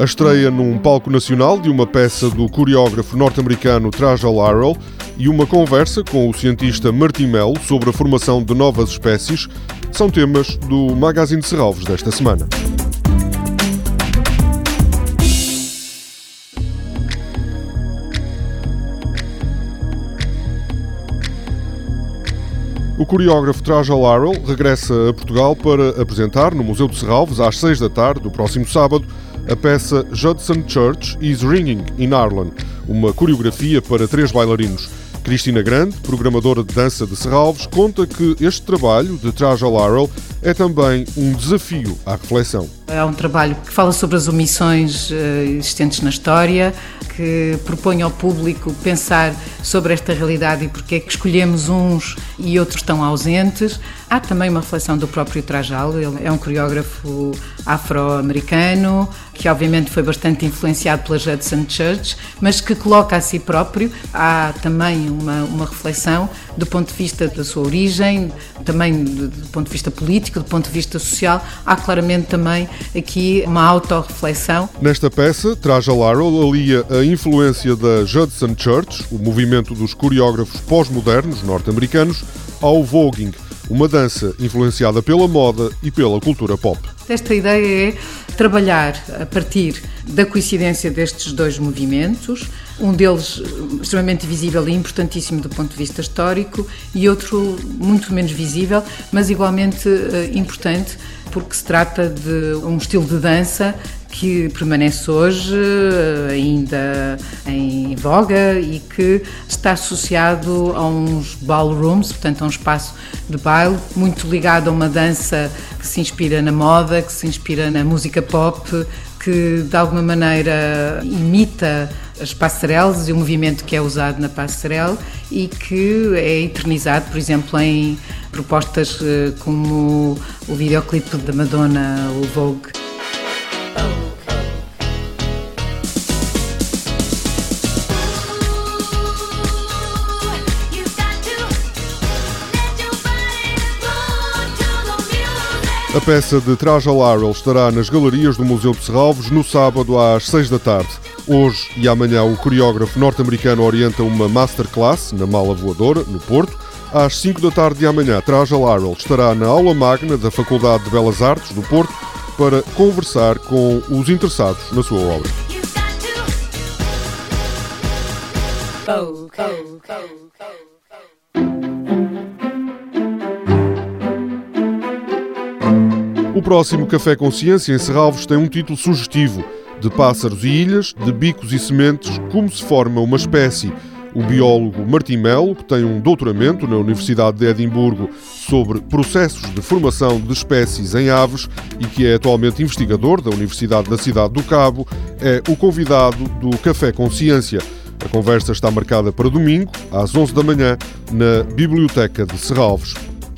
A estreia num palco nacional de uma peça do coreógrafo norte-americano Trajal Arrell e uma conversa com o cientista Martim Melo sobre a formação de novas espécies são temas do Magazine de Serralves desta semana. O coreógrafo Trajal Arrell regressa a Portugal para apresentar no Museu de Serralves às seis da tarde do próximo sábado a peça Judson Church is Ringing in Ireland, uma coreografia para três bailarinos. Cristina Grande, programadora de dança de Serralves, conta que este trabalho de Trajal Arrell é também um desafio à reflexão. É um trabalho que fala sobre as omissões eh, existentes na história, que propõe ao público pensar sobre esta realidade e porque é que escolhemos uns e outros estão ausentes. Há também uma reflexão do próprio Trajal, ele é um coreógrafo afro-americano, que obviamente foi bastante influenciado pela Judson Church, mas que coloca a si próprio. Há também uma, uma reflexão do ponto de vista da sua origem, também do, do ponto de vista político, do ponto de vista social. Há claramente também aqui uma autorreflexão. Nesta peça, Traja Laurel alia a influência da Judson Church, o movimento dos coreógrafos pós-modernos norte-americanos, ao voguing, uma dança influenciada pela moda e pela cultura pop. Esta ideia é trabalhar a partir da coincidência destes dois movimentos, um deles extremamente visível e importantíssimo do ponto de vista histórico e outro muito menos visível, mas igualmente eh, importante porque se trata de um estilo de dança que permanece hoje eh, ainda em voga e que está associado a uns ballrooms, portanto a um espaço de baile muito ligado a uma dança que se inspira na moda, que se inspira na música pop, que de alguma maneira imita as passarelas e o movimento que é usado na passarela e que é eternizado, por exemplo, em propostas eh, como o videoclipe da Madonna, o Vogue. A peça de Traja Larrell estará nas galerias do Museu de Serralves no sábado às 6 da tarde. Hoje e amanhã o coreógrafo norte-americano orienta uma masterclass na Mala Voadora, no Porto. Às 5 da tarde de amanhã, Traja Larrell estará na aula magna da Faculdade de Belas Artes do Porto para conversar com os interessados na sua obra. Oh, oh, oh, O próximo Café Consciência em Serralvos tem um título sugestivo: De pássaros e ilhas, de bicos e sementes, como se forma uma espécie. O biólogo Martim Melo, que tem um doutoramento na Universidade de Edimburgo sobre processos de formação de espécies em aves e que é atualmente investigador da Universidade da Cidade do Cabo, é o convidado do Café Consciência. A conversa está marcada para domingo, às 11 da manhã, na Biblioteca de Serralves.